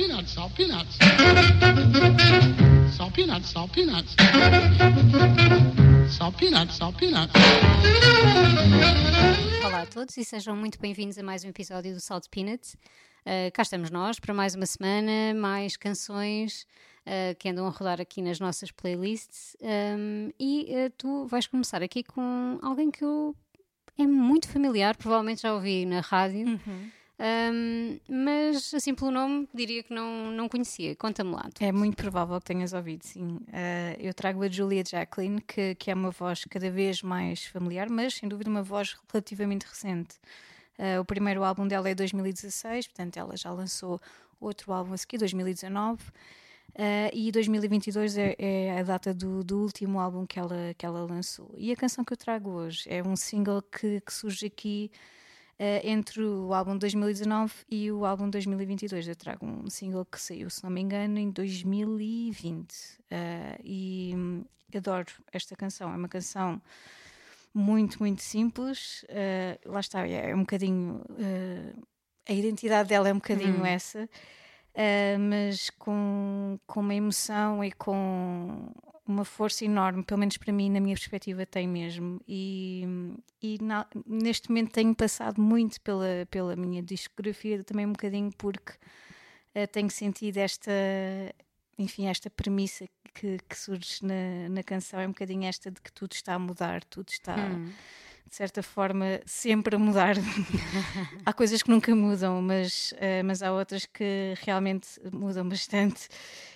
peanuts, salt peanuts. Salt peanuts, salt peanuts. Salt peanuts, salt peanuts. Olá a todos e sejam muito bem-vindos a mais um episódio do Salt Peanuts. Uh, cá estamos nós para mais uma semana, mais canções uh, que andam a rodar aqui nas nossas playlists. Um, e uh, tu vais começar aqui com alguém que eu é muito familiar, provavelmente já ouvi na rádio. Uhum. Um, mas assim pelo nome diria que não, não conhecia. Conta-me lá. É muito provável que tenhas ouvido, sim. Uh, eu trago a Julia Jacqueline, que, que é uma voz cada vez mais familiar, mas sem dúvida uma voz relativamente recente. Uh, o primeiro álbum dela é 2016, portanto ela já lançou outro álbum a seguir, 2019. Uh, e 2022 é, é, a data do, do, último álbum que ela, que ela lançou. E a canção que eu trago hoje é um single que, que surge aqui uh, entre o álbum 2019 e o álbum 2022. Eu trago um single que saiu, se não me engano, em 2020. Uh, e hum, adoro esta canção. É uma canção muito, muito simples. lá está, é, um bocadinho. a identidade dela é um bocadinho uhum. essa. Uh, mas com, com uma emoção e com uma força enorme, pelo menos para mim, na minha perspectiva, tem mesmo. E, e na, neste momento tenho passado muito pela, pela minha discografia, também um bocadinho porque uh, tenho sentido esta, enfim, esta premissa que, que surge na, na canção, é um bocadinho esta de que tudo está a mudar, tudo está. Hum de certa forma, sempre a mudar. há coisas que nunca mudam, mas, uh, mas há outras que realmente mudam bastante.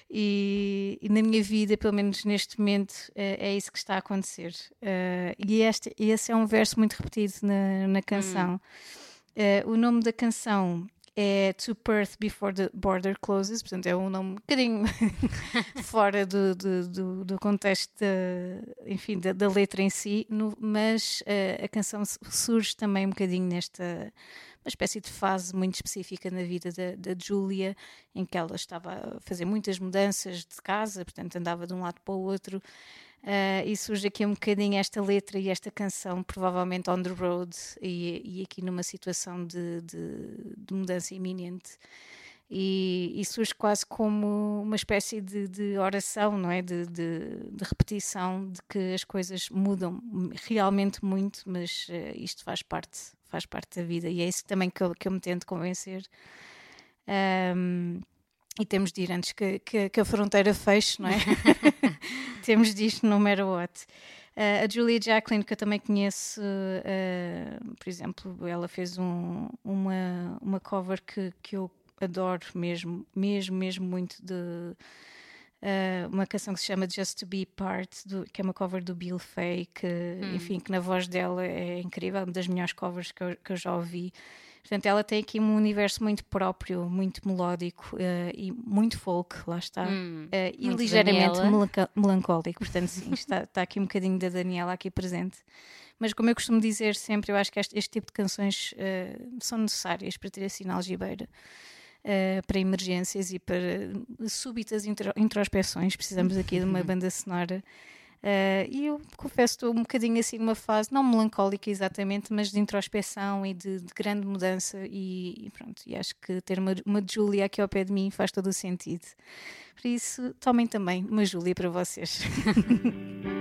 E, e na minha vida, pelo menos neste momento, uh, é isso que está a acontecer. Uh, e este, esse é um verso muito repetido na, na canção. Hum. o nome da canção é To Perth Before the Border Closes, portanto é um nome um bocadinho fora do, do, do, contexto da, enfim, da, da, letra em si, no, mas uh, a canção surge também um bocadinho nesta uma espécie de fase muito específica na vida da, da Julia, em que ela estava a fazer muitas mudanças de casa, portanto andava de um lado para o outro, Uh, e surge aqui um bocadinho esta letra e esta canção, provavelmente on the road, e, e aqui numa situação de, de, de mudança iminente. E, e, surge quase como uma espécie de, de oração, não é? De, de, repetição de que as coisas mudam realmente muito, mas uh, isto faz parte, faz parte da vida e é isso também que eu, que eu me tento convencer. Um, e temos de ir antes que, que, que a fronteira feche, não é? temos de ir no matter what. Uh, a Julia Jacqueline, que eu também conheço, uh, por exemplo, ela fez um, uma, uma cover que, que eu adoro mesmo, mesmo, mesmo muito de uh, uma canção que se chama Just to Be Part, do, que é uma cover do Bill Fay, que, hum. enfim, que na voz dela é incrível, uma das melhores covers que eu, que eu já ouvi. Portanto, ela tem aqui um universo muito próprio, muito melódico uh, e muito folk, lá está. Hum, uh, e ligeiramente melanca melancólico. Portanto, sim, está, está aqui um bocadinho da Daniela aqui presente. Mas como eu costumo dizer sempre, eu acho que este, este tipo de canções uh, são necessárias para ter assim na algibeira. Uh, para emergências e para súbitas introspeções. Precisamos aqui de uma banda sonora Uh, e eu confesso estou um bocadinho assim numa fase, não melancólica exatamente, mas de introspeção e de, de grande mudança. E, e, pronto, e acho que ter uma, uma Júlia aqui ao pé de mim faz todo o sentido. Por isso, tomem também uma Júlia para vocês.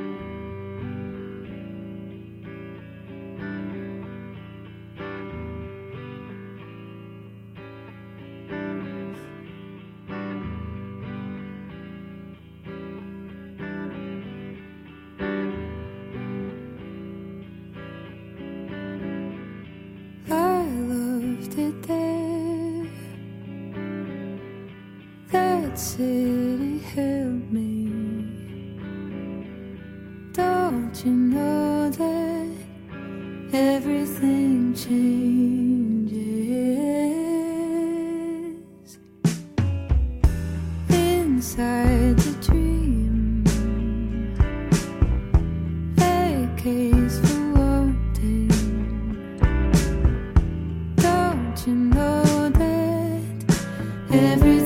case for wanting. Don't you know that every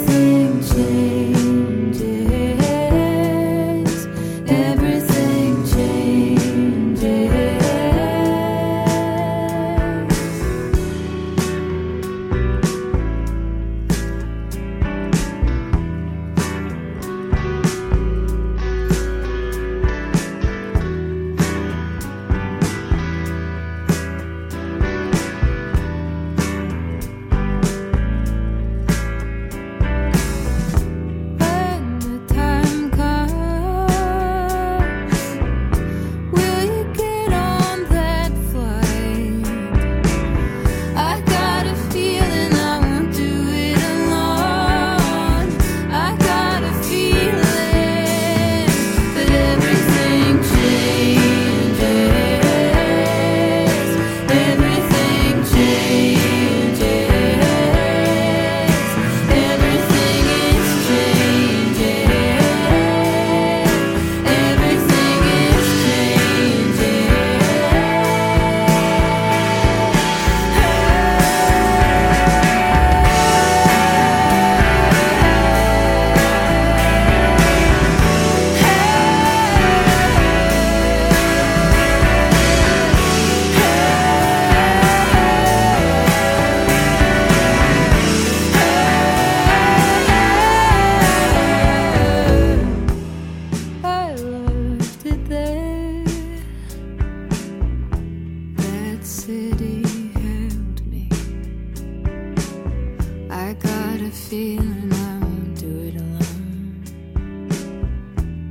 feeling I won't do it alone.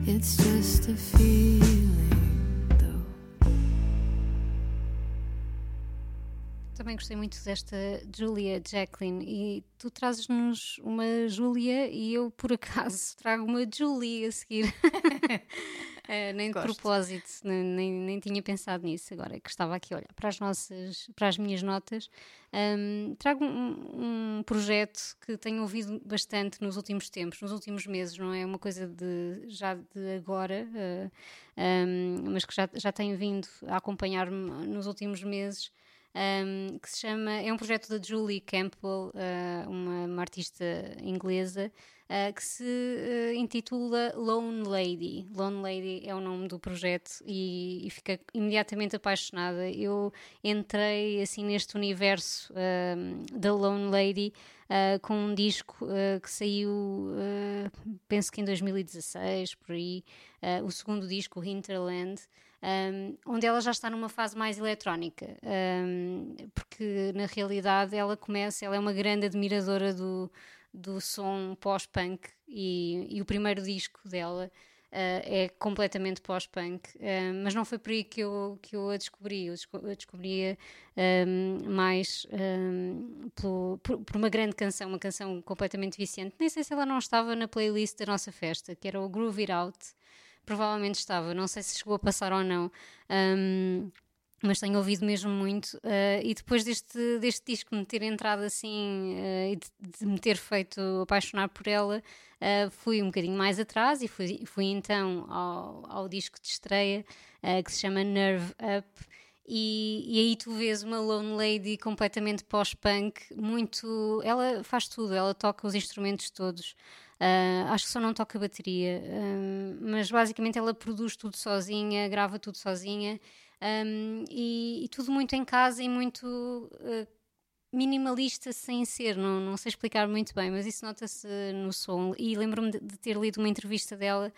It's just a feeling, though. Também gostei muito desta Julia Jacqueline e tu trazes-nos uma Julia e eu por acaso trago uma Julie a seguir. Eh, nem de Gosto. propósito, nem, nem, nem tinha pensado nisso agora que estava aqui a olhar para as nossas, para as minhas notas. Ahm, trago um, um projeto que tenho ouvido bastante nos últimos tempos, nos últimos meses, não é uma coisa de já de agora, eh, ahm, mas que já, já tenho vindo a acompanhar-me nos últimos meses um, que se chama. É um projeto da Julie Campbell, uh, uma, uma artista inglesa, uh, que se uh, intitula Lone Lady. Lone Lady é o nome do projeto e, e fica imediatamente apaixonada. Eu entrei assim neste universo da Lone Lady. Com um disco que saiu, penso que em 2016, por aí, o segundo disco, Hinterland, um, onde ela já está numa fase mais eletrónica, um, porque na realidade ela começa, ela é uma grande admiradora do, do som pós-punk e, e, o primeiro disco dela uh, é completamente pós-punk, uh, mas não foi por aí que eu, que eu a descobri, eu, desco descobria um, mais pelo, por, por, uma grande canção, uma canção completamente viciante, nem sei se ela não estava na playlist da nossa festa, que era o Groove It Out, provavelmente estava, não sei se chegou a passar ou não. Um, mas tenho ouvido mesmo muito. Uh, e depois deste, deste disco me ter entrado assim uh, e de, de, me ter feito apaixonar por ela, uh, fui um bocadinho mais atrás e fui, fui então ao, ao disco de estreia que se chama Nerve Up. E, e, aí tu vês uma Lone Lady completamente pós-punk, muito. Ela faz tudo, ela toca os instrumentos todos. Uh, acho que só não toca bateria, um, mas basicamente ela produz tudo sozinha, grava tudo sozinha. Um, e, e, tudo muito em casa e muito uh, minimalista sem ser, não, não sei explicar muito bem, mas isso nota-se no som. E lembro-me de, de, ter lido uma entrevista dela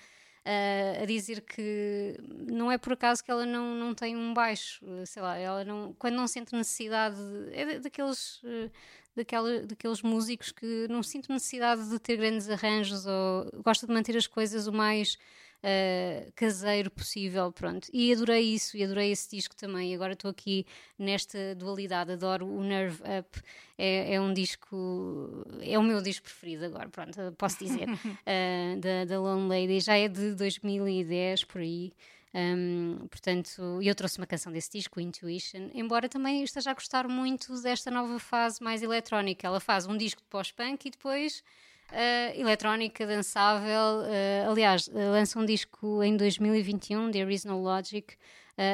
uh, a dizer que não é por acaso que ela não, não tem um baixo, sei lá, ela não, quando não sente necessidade, é daqueles daquela, daqueles músicos que não sinto necessidade de ter grandes arranjos ou gosta de manter as coisas o mais uh, caseiro possível, pronto. E adorei isso e adorei esse disco também. Agora estou aqui nesta dualidade, adoro o Nerve Up. É, é, um disco, é o meu disco preferido agora, pronto, posso dizer, uh, da, da Lone Lady. Já é de 2010 por aí. Um, portanto, eu trouxe uma canção desse disco, Intuition, embora também esteja a gostar muito desta nova fase mais eletrónica. Ela faz um disco de pós-punk e depois uh, eletrónica, dançável. Uh, aliás, uh, lança um disco em 2021, There Is No Logic.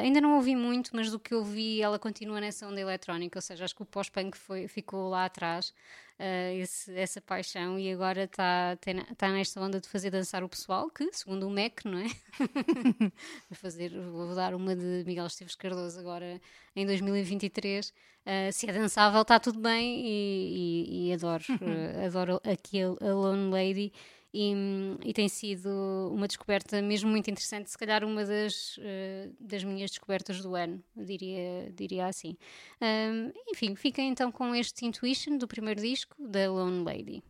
Ainda não ouvi muito, mas do que eu vi, ela continua nessa onda eletrónica, ou seja, acho que o pós-punk ficou lá atrás uh, esse, essa paixão e agora está tá nesta onda de fazer dançar o pessoal, que, segundo o MEC, não é? vou, fazer, vou dar uma de Miguel Esteves Cardoso agora em 2023. Uh, eh, se é dançável, está tudo bem e, e, e adoro, adoro aqui a, a Lone Lady e, e, tem sido uma descoberta mesmo muito interessante, se calhar uma das, uh, das minhas descobertas do ano, diria, diria assim. Um, enfim, fiquem então com este Intuition do primeiro disco da Lone Lady.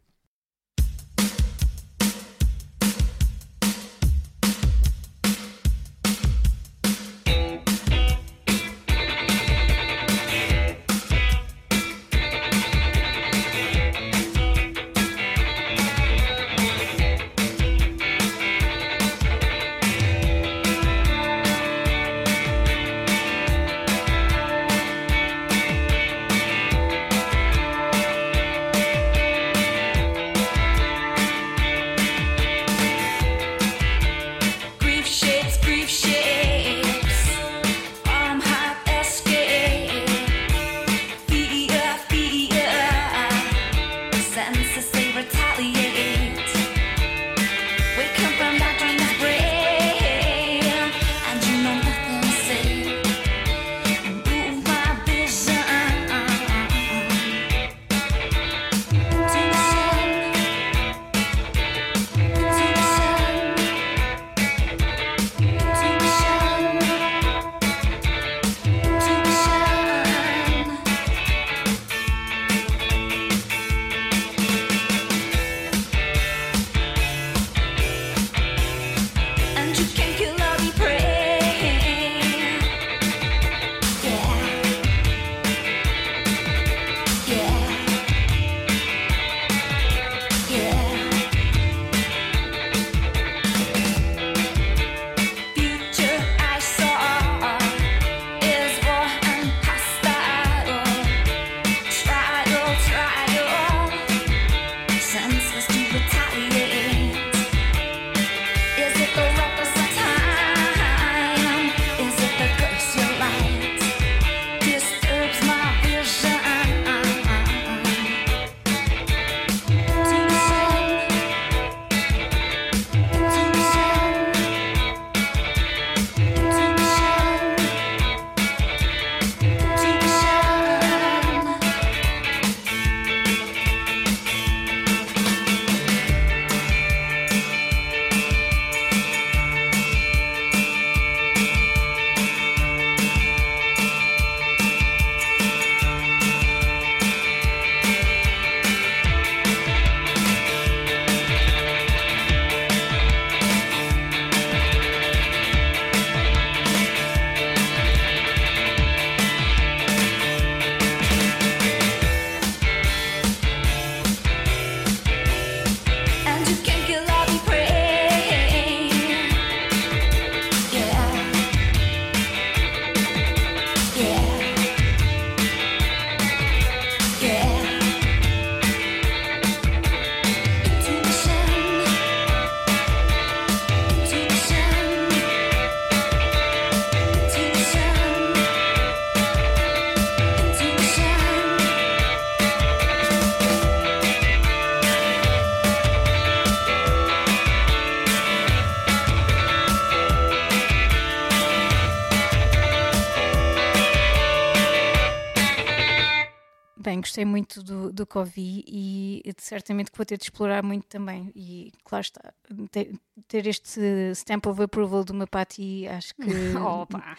Gostei muito do, do que ouvi e certamente que vou ter de explorar muito também. E claro está, ter, este stamp of approval de uma Patti, acho que Opa!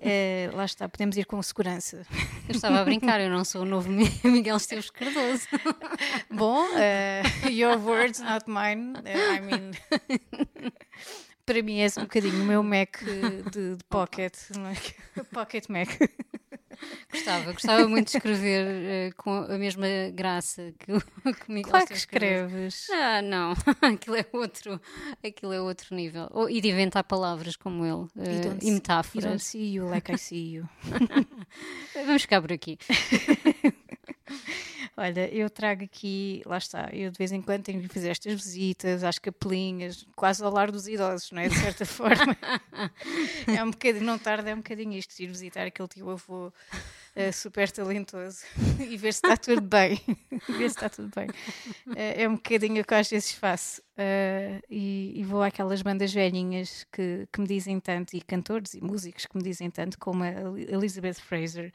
eh, lá está, podemos ir com segurança. Eu estava a brincar, eu não sou o novo Mi- Miguel Esteves Cardoso. Bom, eh, your words, not mine. Eh, I mean, para mim é um bocadinho o meu Mac de, de pocket, é? pocket Mac. Gostava, gostava muito de escrever eh, com a mesma graça que o, que Miguel Claro que escreves. Ah, não, aquilo é outro, aquilo é outro nível. Ou- e de inventar palavras como ele eh, don't e see- You don't metáforas. see you like I see you. Vamos ficar por aqui. Olha, eu trago aqui, lá está, eu de vez em quando tenho que fazer estas visitas às capelinhas, quase ao lar dos idosos, não é? De certa forma. é um bocadinho, não tarda, é um bocadinho isto, ir visitar aquele tio avô eh, super talentoso e ver se está tudo bem. ver se está tudo bem. Eh, é um bocadinho o que às vezes faço. Eh, e, e vou àquelas bandas velhinhas que, que me dizem tanto, e cantores e músicos que me dizem tanto, como a Elizabeth Fraser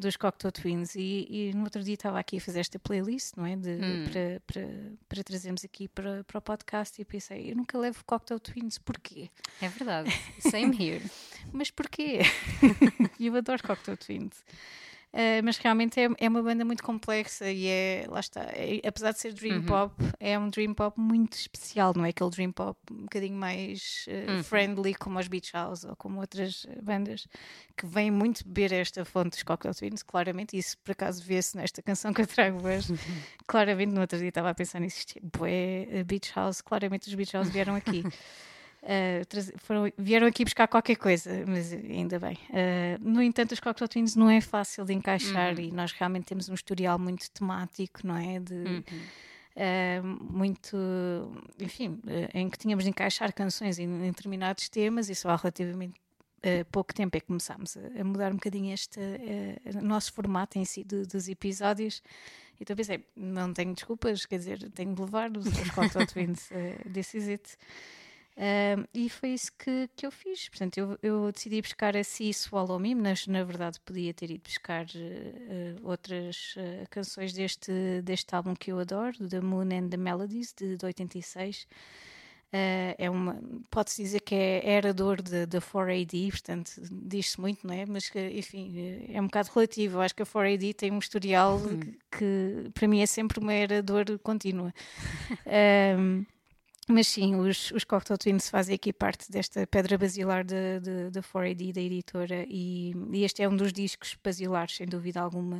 dos Cocteau Twins e, e no outro dia estava aqui a fazer esta playlist, não é? De, Hum. para, para, para trazermos aqui para, para o podcast e pensei, eu nunca levo Cocteau Twins, porquê? É verdade. Same here. Mas porquê? Eu adoro Cocteau Twins. Uh, mas realmente é, é uma banda muito complexa e é, lá está, é- apesar de ser dream Uhum. pop, é um dream pop muito especial, não é aquele dream pop um bocadinho mais uh, Uhum. friendly como os Beach House ou como outras bandas que vêm muito beber esta fonte dos Cocktail Twins, claramente, isso por acaso vê-se nesta canção que eu trago hoje, claramente no outro dia estava a pensar nisso, isto é uh, Beach House, claramente os Beach House vieram aqui. Uh, foram- vieram aqui buscar qualquer coisa, mas ainda bem. Uh, no entanto, os Cocktail Twins não é fácil de encaixar e nós realmente temos um historial muito temático, não é? De, Uhum. uh, muito, enfim, em que tínhamos de encaixar canções em, em determinados temas e só há relativamente uh, pouco tempo é que começámos a, a mudar um bocadinho este uh, nosso formato em si dos episódios. Então pensei, não tenho desculpas, quer dizer, tenho de levar os, os Cocktail Twins, uh, this is it. Um, e foi isso que, que eu fiz. Portanto, eu, eu decidi buscar a See Swallow Me, mas na verdade podia ter ido buscar eh, outras eh, canções deste, deste álbum que eu adoro, do The Moon and the Melodies, de, de 86. Eh, é uma, pode-se dizer que é herador da da 4AD, portanto, diz-se muito, não é? Mas enfim, é um bocado relativo. Eu acho que a 4AD tem um historial que, que, para mim é sempre uma herador contínua. Um, mas sim, os, os Cocktail Twins fazem aqui parte desta pedra basilar da de, de, 4AD, da editora, e, e este é um dos discos basilares, sem dúvida alguma.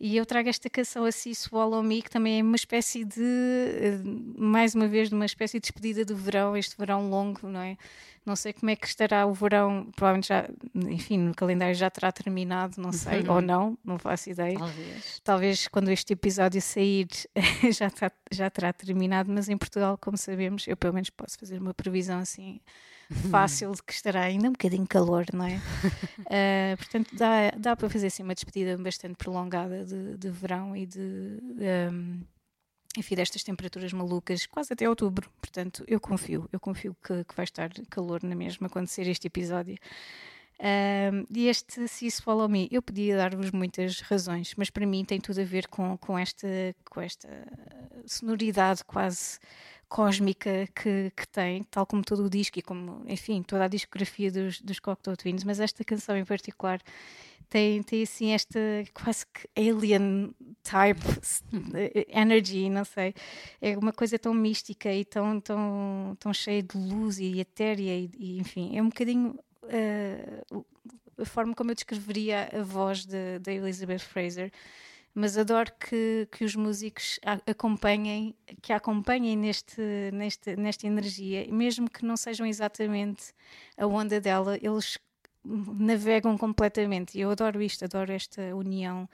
E eu trago esta canção assim, Swallow Me, que também é uma espécie de, eh, mais uma vez, de uma espécie de despedida do verão, este verão longo, não é? Não sei como é que estará o verão, provavelmente já, enfim, no calendário já terá terminado, não sei, ou não, não faço ideia. Talvez. Talvez quando este episódio sair já, tá- já terá terminado, mas em Portugal, como sabemos, eu pelo menos posso fazer uma previsão assim fácil de que estará ainda um bocadinho calor, não é? Ah, portanto, dá, dá para fazer assim uma despedida bastante prolongada de, de verão e de. ahm, enfim, destas temperaturas malucas, quase até outubro. Portanto, eu confio, eu confio que, que vai estar calor na mesma quando sair este episódio. Um, e este Se Isso Follow Me, eu podia dar-vos muitas razões, mas para mim tem tudo a ver com, com, esta, com esta sonoridade quase cósmica que, que tem, tal como todo o disco e como, enfim, toda a discografia dos, dos Cocteau Twins, mas esta canção em particular tem, tem assim esta quase que alien type energy, não sei, é uma coisa tão mística e tão, tão, tão cheia de luz e etérea e, e enfim, é um bocadinho uh, a forma como eu descreveria a voz da Elizabeth Fraser mas adoro que, que os músicos acompanhem, que acompanhem neste, neste, nesta energia, mesmo que não sejam exatamente a onda dela, eles navegam completamente. E eu adoro isto, adoro esta união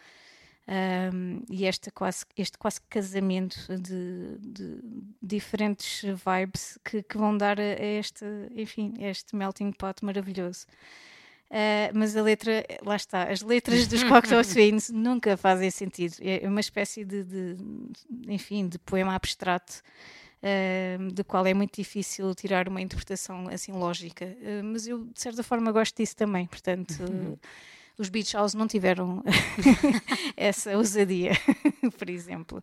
um, e esta quase, este quase casamento de, de diferentes vibes que, que vão dar a este, enfim, a este melting pot maravilhoso. Uh, mas a letra, lá está, as letras dos Cocteau Twins nunca fazem sentido. É uma espécie de, de enfim, de poema abstrato, uh, do qual é muito difícil tirar uma interpretação assim lógica. Uh, mas eu, de certa forma, gosto disso também. Portanto, Os Beach House não tiveram essa ousadia, por exemplo.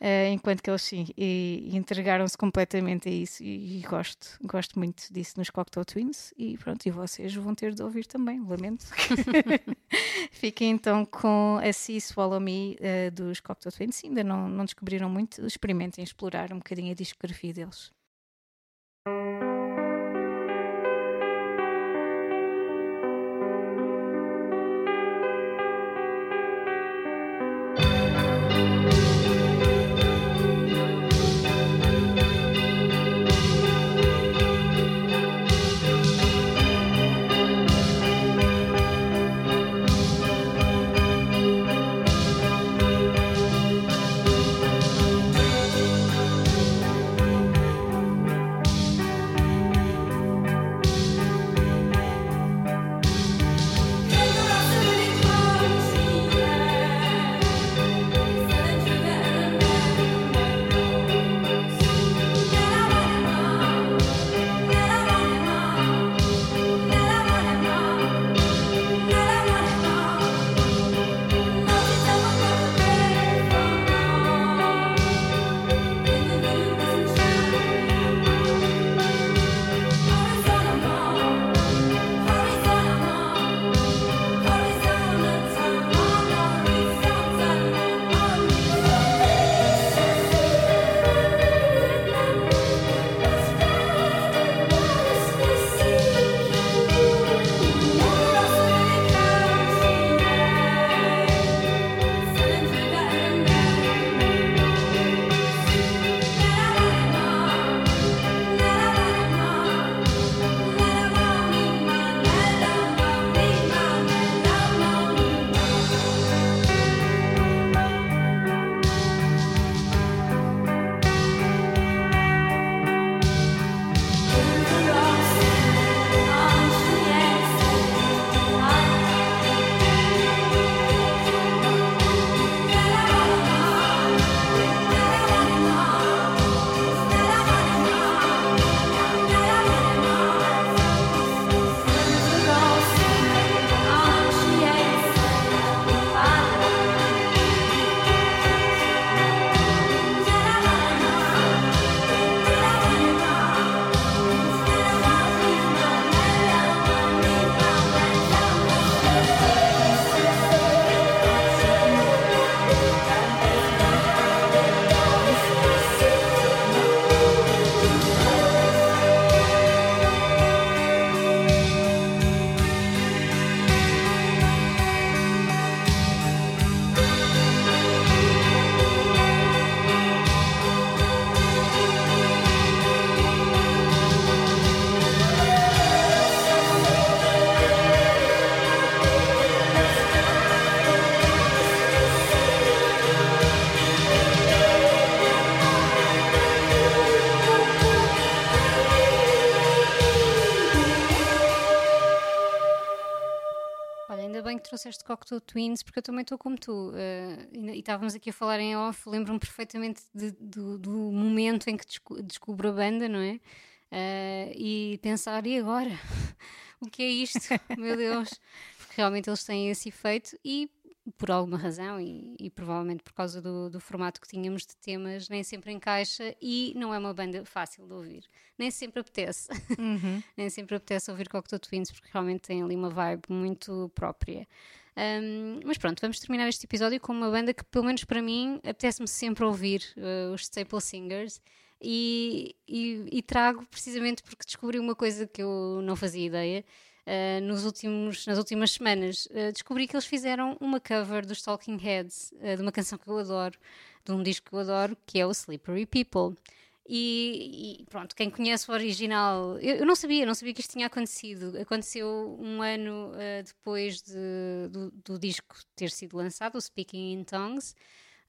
Uh, enquanto que eles sim, e, entregaram-se completamente a isso e, e, gosto, gosto muito disso nos Cocktail Twins e pronto, e vocês vão ter de ouvir também, lamento. Fiquem então com a See Swallow Me uh, dos Cocktail Twins, se ainda não, não descobriram muito, experimentem explorar um bocadinho a discografia deles. Trouxeste Cocktail Twins, porque eu também estou como tu. Uh, e, estávamos aqui a falar em off, lembro-me perfeitamente de, do, do, momento em que desco descubro a banda, não é? Uh, e pensar, e agora? o que é isto? Meu Deus! Porque realmente eles têm esse efeito e por alguma razão e, e provavelmente por causa do, do, formato que tínhamos de temas, nem sempre encaixa e não é uma banda fácil de ouvir. Nem sempre apetece. Uhum. nem sempre apetece ouvir Cocteau Twins porque realmente tem ali uma vibe muito própria. Um, mas pronto, vamos terminar este episódio com uma banda que, pelo menos para mim, apetece-me sempre ouvir, uh, os Staple Singers. E, e, e, trago precisamente porque descobri uma coisa que eu não fazia ideia uh, nos últimos, nas últimas semanas. Uh, descobri que eles fizeram uma cover dos Talking Heads, de uma canção que eu adoro, de um disco que eu adoro, que é o Slippery People. E, e, pronto, quem conhece o original, eu, eu, não sabia, não sabia que isto tinha acontecido. Aconteceu um ano uh, depois de, do, do, disco ter sido lançado, o Speaking in Tongues,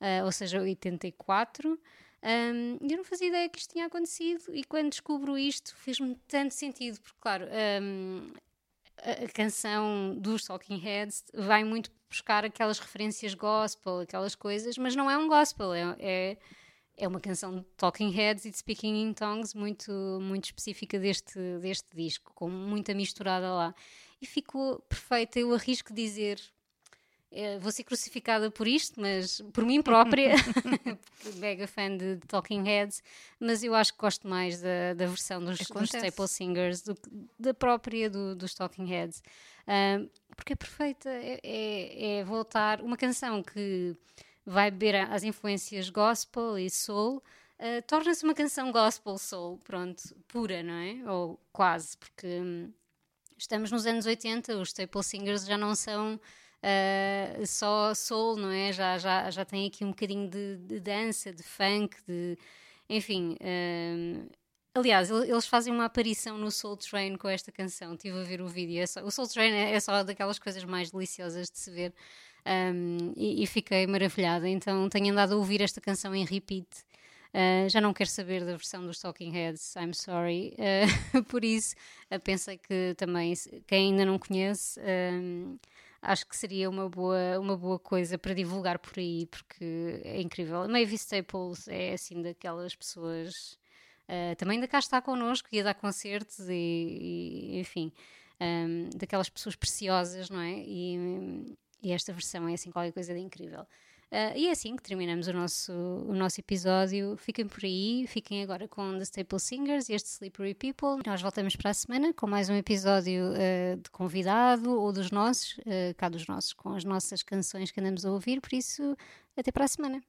uh, ou seja, 84. Um, eu não fazia ideia que isto tinha acontecido e quando descubro isto fez-me tanto sentido, porque, claro, um, a, canção dos Talking Heads vai muito buscar aquelas referências gospel, aquelas coisas, mas não é um gospel, é, é é uma canção de Talking Heads e de Speaking in Tongues muito, muito específica deste, deste disco, com muita misturada lá. e ficou perfeita. Eu arrisco dizer vou ser crucificada por isto, mas por mim própria, mega fã de, de Talking Heads, mas eu acho que gosto mais da, da versão dos, dos. Staple Singers do que da própria do, dos Talking Heads, porque é perfeita, é, é, é voltar uma canção que vai beber as influências gospel e soul. ah, Torna-se uma canção gospel soul, pronto, pura, não é? Ou quase, porque hum, estamos nos anos 80, os Staple Singers já não são ah, só soul, não é? Já, já, já tem aqui um bocadinho de, de dança, de funk, de. Enfim. hum, aliás, el- eles fazem uma aparição no Soul Train com esta canção. Estive a ver o vídeo. É só- o Soul Train é, é só daquelas coisas mais deliciosas de se ver. hum, e, e fiquei maravilhada. Então tenho andado a ouvir esta canção em repeat. Uh, já não quero saber da versão dos Talking Heads, I'm sorry. Uh, por isso, uh, pensei que também, quem ainda não conhece, um, acho que seria uma boa, uma boa coisa para divulgar por aí, porque é incrível. A Mavis Staples é assim daquelas pessoas. uh, também ainda cá está connosco, ia dar concertos e, e, enfim, um, daquelas pessoas preciosas, não é? E, e esta versão é assim qualquer coisa de incrível. Ah, e é assim que terminamos o nosso, o nosso episódio. Fiquem por aí, fiquem agora com The Staple Singers e este Slippery People. Nós voltamos para a semana com mais um episódio ah, de convidado ou dos nossos, ah, cá dos nossos, com as nossas canções que andamos a ouvir. Por isso, até para a semana.